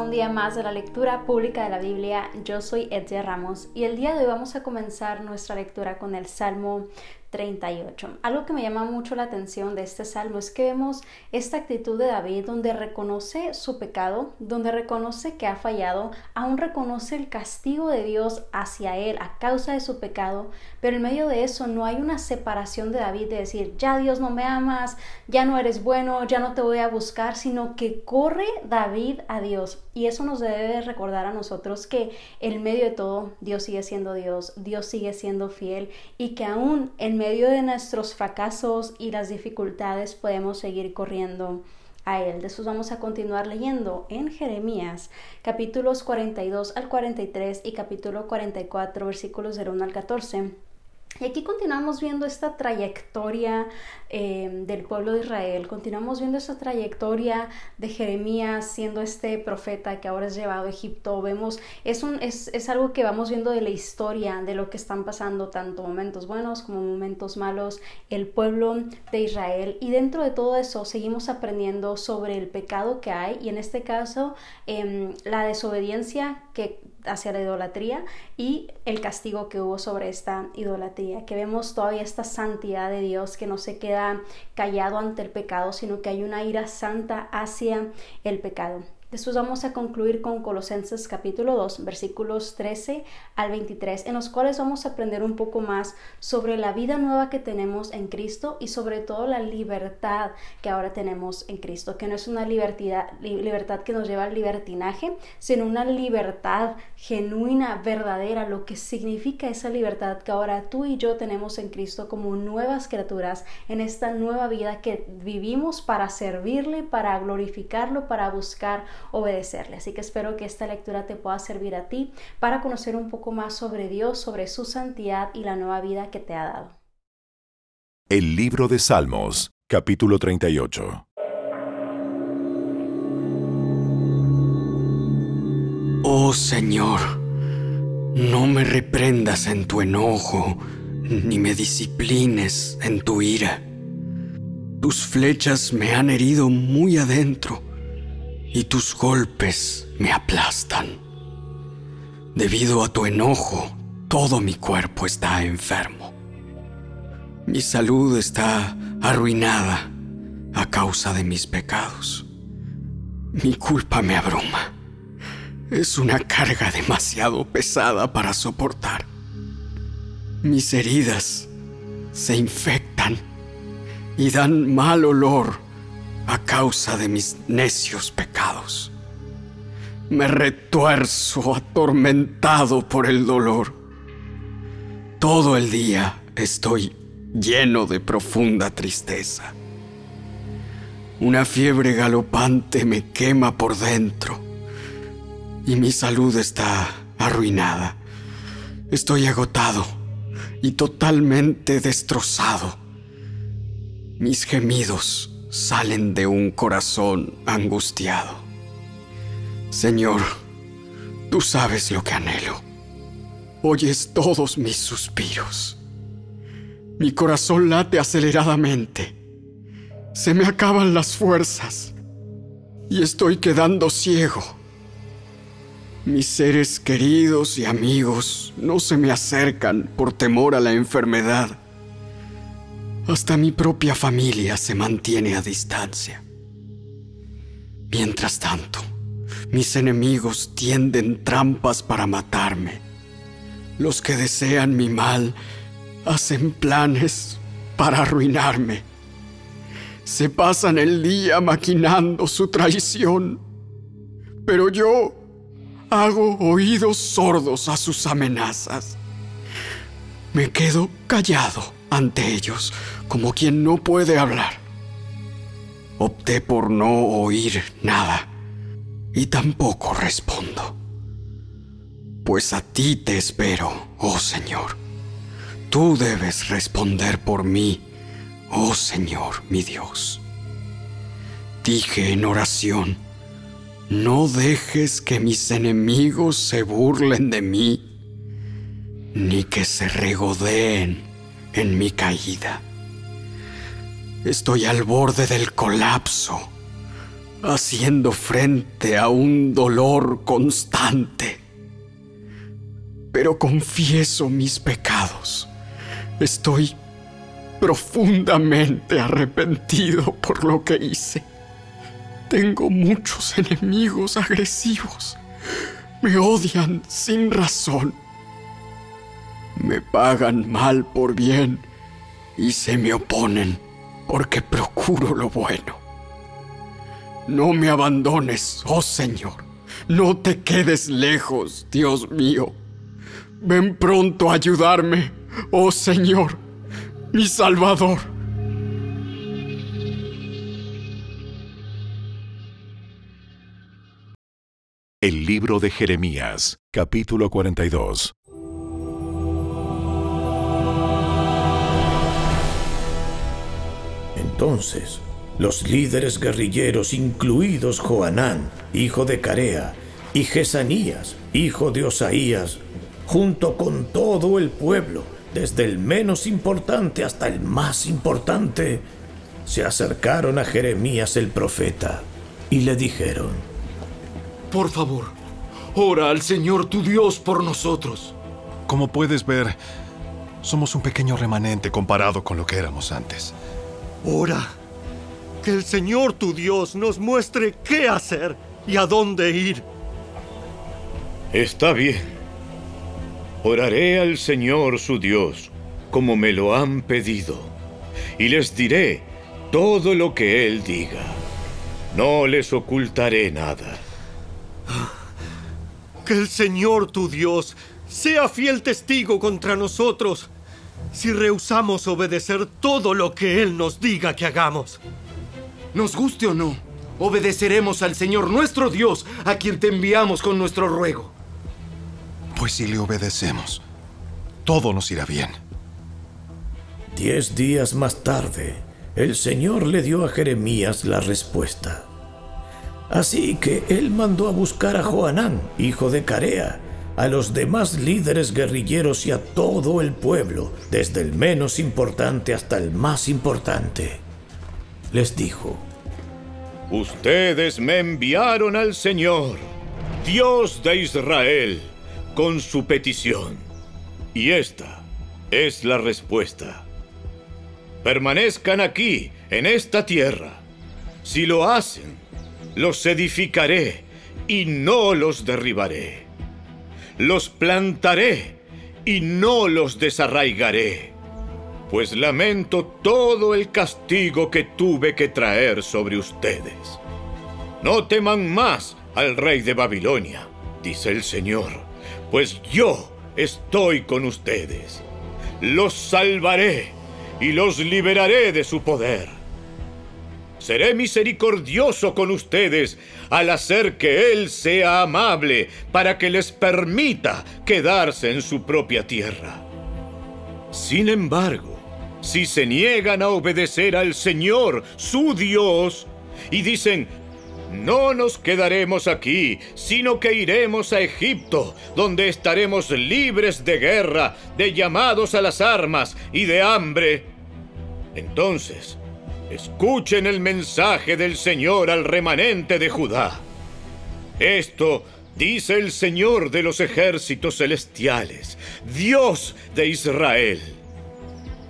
un día más de la lectura pública de la Biblia. Yo soy Edgar Ramos y el día de hoy vamos a comenzar nuestra lectura con el Salmo 38. Algo que me llama mucho la atención de este salmo es que vemos esta actitud de David donde reconoce su pecado, donde reconoce que ha fallado, aún reconoce el castigo de Dios hacia él a causa de su pecado, pero en medio de eso no hay una separación de David de decir, ya Dios no me amas, ya no eres bueno, ya no te voy a buscar, sino que corre David a Dios. Y eso nos debe recordar a nosotros que en medio de todo Dios sigue siendo Dios, Dios sigue siendo fiel y que aún en medio medio de nuestros fracasos y las dificultades podemos seguir corriendo a Él. De eso vamos a continuar leyendo en Jeremías capítulos 42 al 43 y capítulo 44 versículos del 1 al 14. Y aquí continuamos viendo esta trayectoria eh, del pueblo de Israel, continuamos viendo esta trayectoria de Jeremías siendo este profeta que ahora es llevado a Egipto. Vemos, es, un, es, es algo que vamos viendo de la historia, de lo que están pasando, tanto momentos buenos como momentos malos, el pueblo de Israel. Y dentro de todo eso seguimos aprendiendo sobre el pecado que hay y en este caso em, la desobediencia que hacia la idolatría y el castigo que hubo sobre esta idolatría, que vemos todavía esta santidad de Dios que no se queda callado ante el pecado, sino que hay una ira santa hacia el pecado. Después vamos a concluir con Colosenses capítulo 2, versículos 13 al 23, en los cuales vamos a aprender un poco más sobre la vida nueva que tenemos en Cristo y sobre todo la libertad que ahora tenemos en Cristo, que no es una libertad, libertad que nos lleva al libertinaje, sino una libertad genuina, verdadera, lo que significa esa libertad que ahora tú y yo tenemos en Cristo como nuevas criaturas en esta nueva vida que vivimos para servirle, para glorificarlo, para buscar obedecerle. Así que espero que esta lectura te pueda servir a ti para conocer un poco más sobre Dios, sobre su santidad y la nueva vida que te ha dado. El libro de Salmos, capítulo 38. Oh Señor, no me reprendas en tu enojo, ni me disciplines en tu ira. Tus flechas me han herido muy adentro y tus golpes me aplastan. Debido a tu enojo, todo mi cuerpo está enfermo. Mi salud está arruinada a causa de mis pecados. Mi culpa me abruma. Es una carga demasiado pesada para soportar. Mis heridas se infectan y dan mal olor a causa de mis necios pecados. Me retuerzo atormentado por el dolor. Todo el día estoy lleno de profunda tristeza. Una fiebre galopante me quema por dentro y mi salud está arruinada. Estoy agotado y totalmente destrozado. Mis gemidos salen de un corazón angustiado. Señor, tú sabes lo que anhelo. Oyes todos mis suspiros. Mi corazón late aceleradamente. Se me acaban las fuerzas y estoy quedando ciego. Mis seres queridos y amigos no se me acercan por temor a la enfermedad hasta mi propia familia se mantiene a distancia. Mientras tanto, mis enemigos tienden trampas para matarme. Los que desean mi mal hacen planes para arruinarme. Se pasan el día maquinando su traición. Pero yo hago oídos sordos a sus amenazas. Me quedo callado ante ellos como quien no puede hablar. Opté por no oír nada y tampoco respondo. Pues a ti te espero, oh Señor. Tú debes responder por mí, oh Señor mi Dios. Dije en oración, no dejes que mis enemigos se burlen de mí, ni que se regodeen en mi caída. Estoy al borde del colapso. haciendo frente a un dolor constante. Pero confieso mis pecados. Estoy profundamente arrepentido por lo que hice. Tengo muchos enemigos agresivos. Me odian sin razón. Me pagan mal por bien y se me oponen porque procuro lo bueno. No me abandones, oh Señor. No te quedes lejos, Dios mío. Ven pronto a ayudarme, oh Señor, mi Salvador. El libro de Jeremías, capítulo 42. Entonces, los líderes guerrilleros, incluidos Joanán, hijo de Carea, y Jesanías, hijo de Osaías, junto con todo el pueblo, desde el menos importante hasta el más importante, se acercaron a Jeremías el profeta y le dijeron, Por favor, ora al Señor tu Dios por nosotros. Como puedes ver, somos un pequeño remanente comparado con lo que éramos antes. Ora que el Señor tu Dios nos muestre qué hacer y a dónde ir. Está bien. Oraré al Señor su Dios como me lo han pedido, y les diré todo lo que Él diga. No les ocultaré nada. Que el Señor tu Dios sea fiel testigo contra nosotros si rehusamos obedecer todo lo que Él nos diga que hagamos. Nos guste o no, obedeceremos al Señor nuestro Dios, a quien te enviamos con nuestro ruego. Pues si le obedecemos, todo nos irá bien. Diez días más tarde, el Señor le dio a Jeremías la respuesta. Así que él mandó a buscar a Joanán, hijo de Carea, a los demás líderes guerrilleros y a todo el pueblo, desde el menos importante hasta el más importante. Les dijo, Ustedes me enviaron al Señor, Dios de Israel, con su petición. Y esta es la respuesta. Permanezcan aquí, en esta tierra. Si lo hacen, los edificaré y no los derribaré. Los plantaré y no los desarraigaré pues lamento todo el castigo que tuve que traer sobre ustedes. No teman más al rey de Babilonia, dice el Señor, pues yo estoy con ustedes. Los salvaré y los liberaré de su poder. Seré misericordioso con ustedes al hacer que Él sea amable para que les permita quedarse en su propia tierra. Sin embargo, si se niegan a obedecer al Señor, su Dios, y dicen, no nos quedaremos aquí, sino que iremos a Egipto, donde estaremos libres de guerra, de llamados a las armas y de hambre. Entonces, escuchen el mensaje del Señor al remanente de Judá. Esto dice el Señor de los ejércitos celestiales, Dios de Israel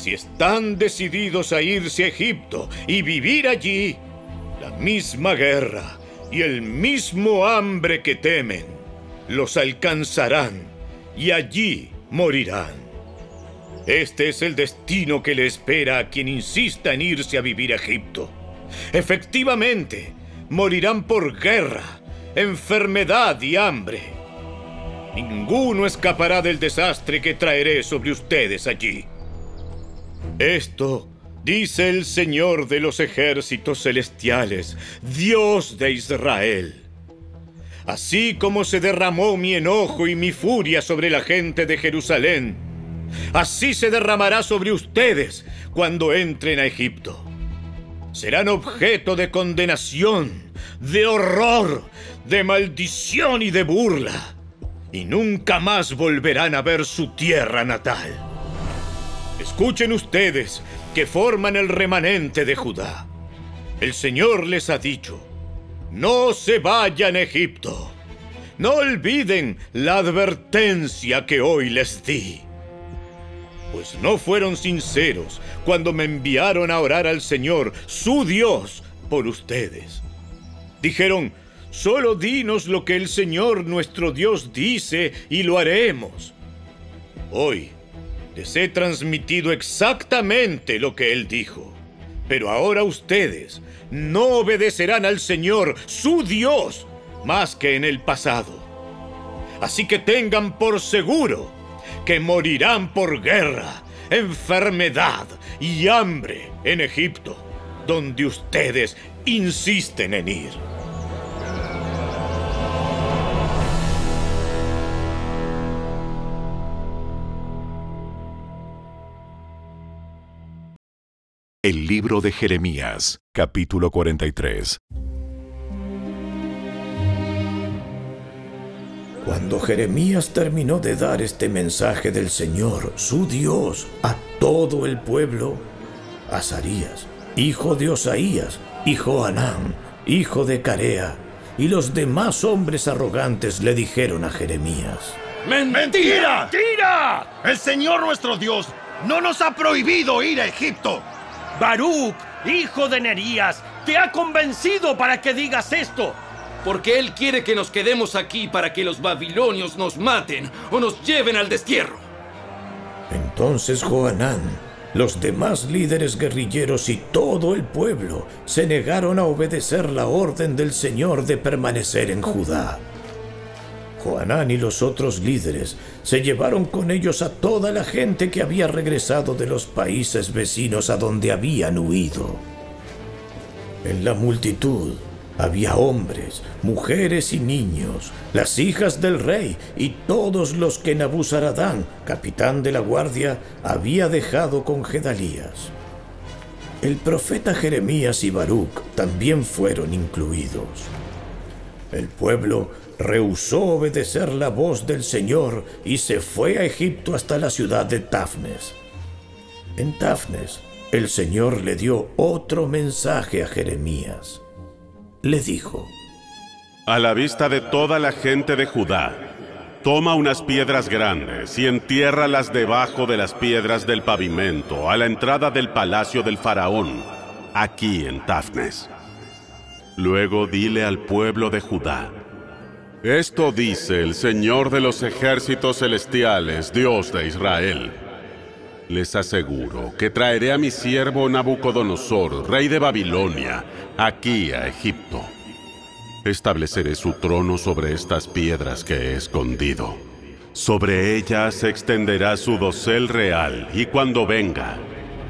si están decididos a irse a Egipto y vivir allí, la misma guerra y el mismo hambre que temen los alcanzarán y allí morirán. Este es el destino que le espera a quien insista en irse a vivir a Egipto. Efectivamente, morirán por guerra, enfermedad y hambre. Ninguno escapará del desastre que traeré sobre ustedes allí. Esto dice el Señor de los ejércitos celestiales, Dios de Israel. Así como se derramó mi enojo y mi furia sobre la gente de Jerusalén, así se derramará sobre ustedes cuando entren a Egipto. Serán objeto de condenación, de horror, de maldición y de burla, y nunca más volverán a ver su tierra natal. Escuchen ustedes que forman el remanente de Judá. El Señor les ha dicho, no se vayan a Egipto. No olviden la advertencia que hoy les di. Pues no fueron sinceros cuando me enviaron a orar al Señor, su Dios, por ustedes. Dijeron, solo dinos lo que el Señor nuestro Dios dice y lo haremos. Hoy les he transmitido exactamente lo que Él dijo. Pero ahora ustedes no obedecerán al Señor, su Dios, más que en el pasado. Así que tengan por seguro que morirán por guerra, enfermedad y hambre en Egipto, donde ustedes insisten en ir. El libro de Jeremías, capítulo 43. Cuando Jeremías terminó de dar este mensaje del Señor, su Dios, a todo el pueblo, Azarías, hijo de Osaías, y Joanán, hijo de Carea, y los demás hombres arrogantes le dijeron a Jeremías, ¡Mentira! ¡Mentira! El Señor nuestro Dios no nos ha prohibido ir a Egipto. Baruch, hijo de Nerías, te ha convencido para que digas esto. Porque Él quiere que nos quedemos aquí para que los babilonios nos maten o nos lleven al destierro. Entonces Joanán, los demás líderes guerrilleros y todo el pueblo se negaron a obedecer la orden del Señor de permanecer en Judá. Joanán y los otros líderes se llevaron con ellos a toda la gente que había regresado de los países vecinos a donde habían huido. En la multitud había hombres, mujeres y niños, las hijas del rey y todos los que Nabuzaradán, capitán de la guardia, había dejado con Gedalías. El profeta Jeremías y Baruch también fueron incluidos. El pueblo rehusó obedecer la voz del Señor y se fue a Egipto hasta la ciudad de Tafnes. En Tafnes, el Señor le dio otro mensaje a Jeremías. Le dijo, A la vista de toda la gente de Judá, toma unas piedras grandes y entiérralas debajo de las piedras del pavimento a la entrada del palacio del faraón, aquí en Tafnes. Luego dile al pueblo de Judá, esto dice el Señor de los ejércitos celestiales, Dios de Israel. Les aseguro que traeré a mi siervo Nabucodonosor, rey de Babilonia, aquí a Egipto. Estableceré su trono sobre estas piedras que he escondido. Sobre ellas se extenderá su dosel real y cuando venga,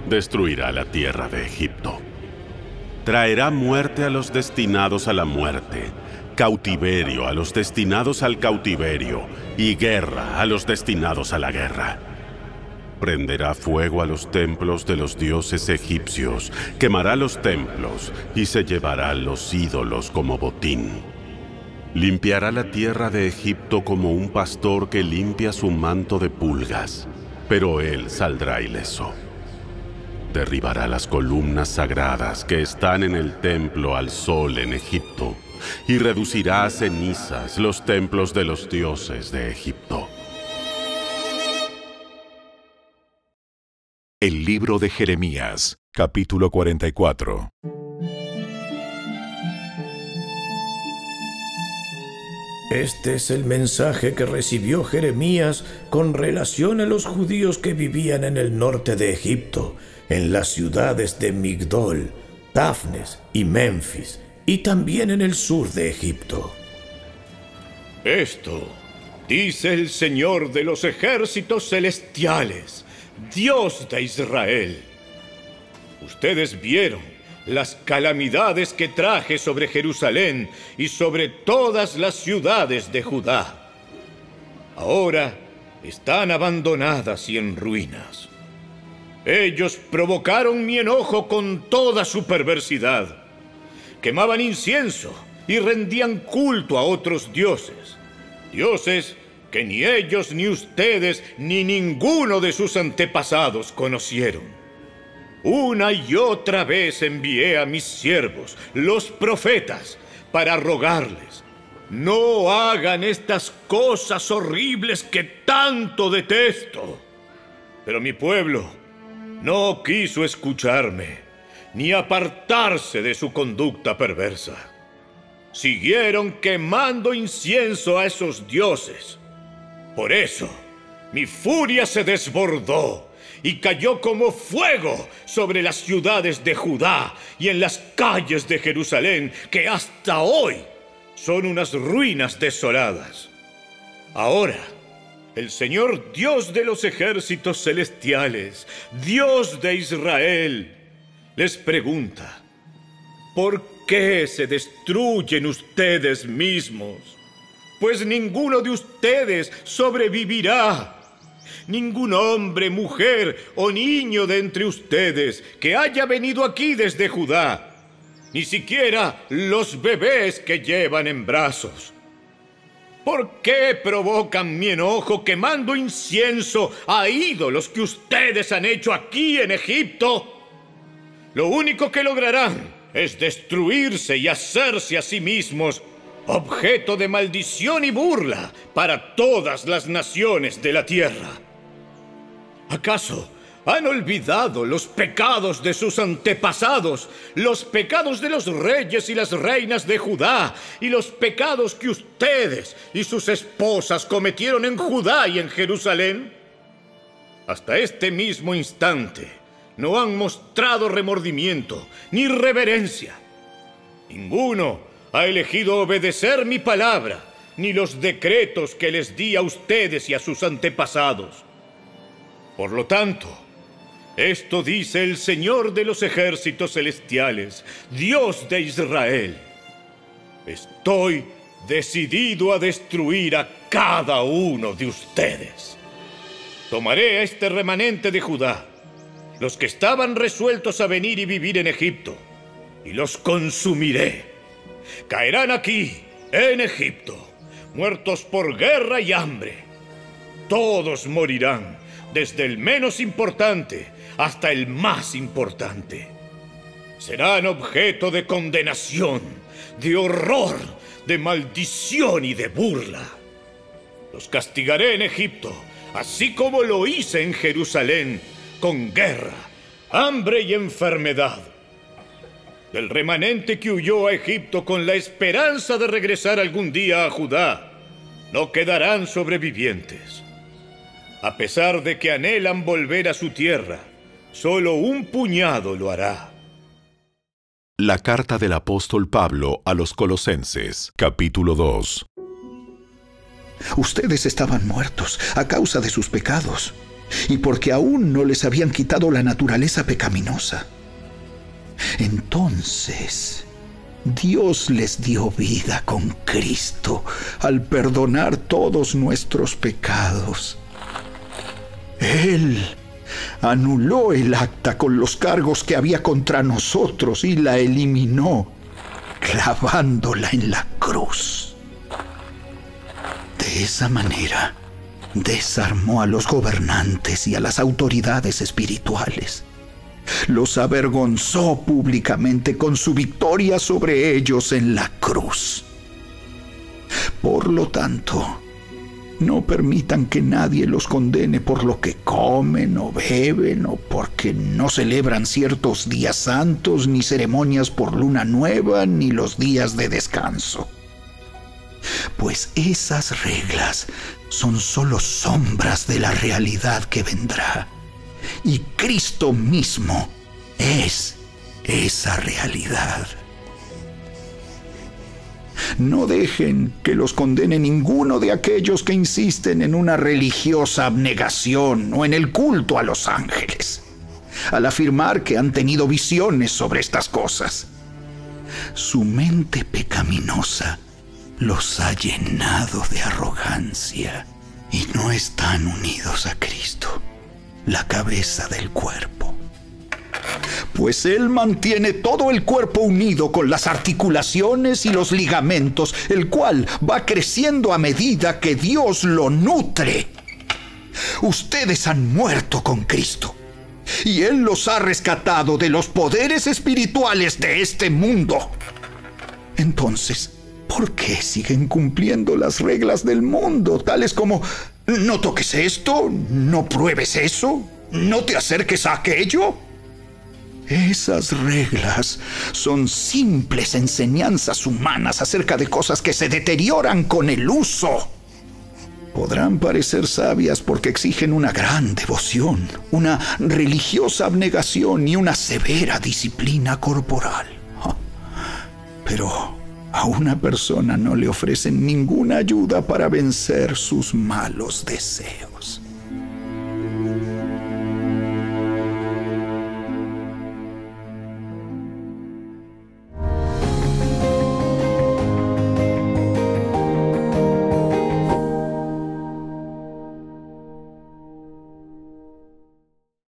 destruirá la tierra de Egipto. Traerá muerte a los destinados a la muerte cautiverio a los destinados al cautiverio y guerra a los destinados a la guerra. Prenderá fuego a los templos de los dioses egipcios, quemará los templos y se llevará los ídolos como botín. Limpiará la tierra de Egipto como un pastor que limpia su manto de pulgas, pero él saldrá ileso. Derribará las columnas sagradas que están en el templo al sol en Egipto y reducirá a cenizas los templos de los dioses de Egipto. El libro de Jeremías, capítulo 44. Este es el mensaje que recibió Jeremías con relación a los judíos que vivían en el norte de Egipto, en las ciudades de Migdol, Tafnes y Memphis, y también en el sur de Egipto. Esto dice el Señor de los ejércitos celestiales, Dios de Israel. Ustedes vieron las calamidades que traje sobre Jerusalén y sobre todas las ciudades de Judá. Ahora están abandonadas y en ruinas. Ellos provocaron mi enojo con toda su perversidad quemaban incienso y rendían culto a otros dioses. Dioses que ni ellos, ni ustedes, ni ninguno de sus antepasados conocieron. Una y otra vez envié a mis siervos, los profetas, para rogarles, no hagan estas cosas horribles que tanto detesto. Pero mi pueblo no quiso escucharme, ni apartarse de su conducta perversa. Siguieron quemando incienso a esos dioses. Por eso, mi furia se desbordó y cayó como fuego sobre las ciudades de Judá y en las calles de Jerusalén, que hasta hoy son unas ruinas desoladas. Ahora, el Señor Dios de los ejércitos celestiales, Dios de Israel, les pregunta, ¿por qué se destruyen ustedes mismos? Pues ninguno de ustedes sobrevivirá. Ningún hombre, mujer o niño de entre ustedes que haya venido aquí desde Judá, ni siquiera los bebés que llevan en brazos ¿Por qué provocan mi enojo quemando incienso a ídolos que ustedes han hecho aquí en Egipto? Lo único que lograrán es destruirse y hacerse a sí mismos objeto de maldición y burla para todas las naciones de la tierra. ¿Acaso han olvidado los pecados de sus antepasados, los pecados de los reyes y las reinas de Judá, y los pecados que ustedes y sus esposas cometieron en Judá y en Jerusalén. Hasta este mismo instante no han mostrado remordimiento ni reverencia. Ninguno ha elegido obedecer mi palabra, ni los decretos que les di a ustedes y a sus antepasados. Por lo tanto, esto dice el Señor de los ejércitos celestiales, Dios de Israel. Estoy decidido a destruir a cada uno de ustedes. Tomaré a este remanente de Judá, los que estaban resueltos a venir y vivir en Egipto, y los consumiré. Caerán aquí, en Egipto, muertos por guerra y hambre. Todos morirán, desde el menos importante hasta el más importante. Serán objeto de condenación, de horror, de maldición y de burla. Los castigaré en Egipto, así como lo hice en Jerusalén, con guerra, hambre y enfermedad. Del remanente que huyó a Egipto con la esperanza de regresar algún día a Judá, no quedarán sobrevivientes. A pesar de que anhelan volver a su tierra, Solo un puñado lo hará. La carta del apóstol Pablo a los Colosenses, capítulo 2. Ustedes estaban muertos a causa de sus pecados y porque aún no les habían quitado la naturaleza pecaminosa. Entonces, Dios les dio vida con Cristo al perdonar todos nuestros pecados. Él anuló el acta con los cargos que había contra nosotros y la eliminó, clavándola en la cruz. De esa manera, desarmó a los gobernantes y a las autoridades espirituales. Los avergonzó públicamente con su victoria sobre ellos en la cruz. Por lo tanto, no permitan que nadie los condene por lo que comen o beben o porque no celebran ciertos días santos, ni ceremonias por luna nueva, ni los días de descanso. Pues esas reglas son solo sombras de la realidad que vendrá. Y Cristo mismo es esa realidad. No dejen que los condene ninguno de aquellos que insisten en una religiosa abnegación o en el culto a los ángeles, al afirmar que han tenido visiones sobre estas cosas. Su mente pecaminosa los ha llenado de arrogancia y no están unidos a Cristo, la cabeza del cuerpo pues Él mantiene todo el cuerpo unido con las articulaciones y los ligamentos, el cual va creciendo a medida que Dios lo nutre. Ustedes han muerto con Cristo y Él los ha rescatado de los poderes espirituales de este mundo. Entonces, ¿por qué siguen cumpliendo las reglas del mundo, tales como no toques esto, no pruebes eso, no te acerques a aquello? Esas reglas son simples enseñanzas humanas acerca de cosas que se deterioran con el uso. Podrán parecer sabias porque exigen una gran devoción, una religiosa abnegación y una severa disciplina corporal. Pero a una persona no le ofrecen ninguna ayuda para vencer sus malos deseos.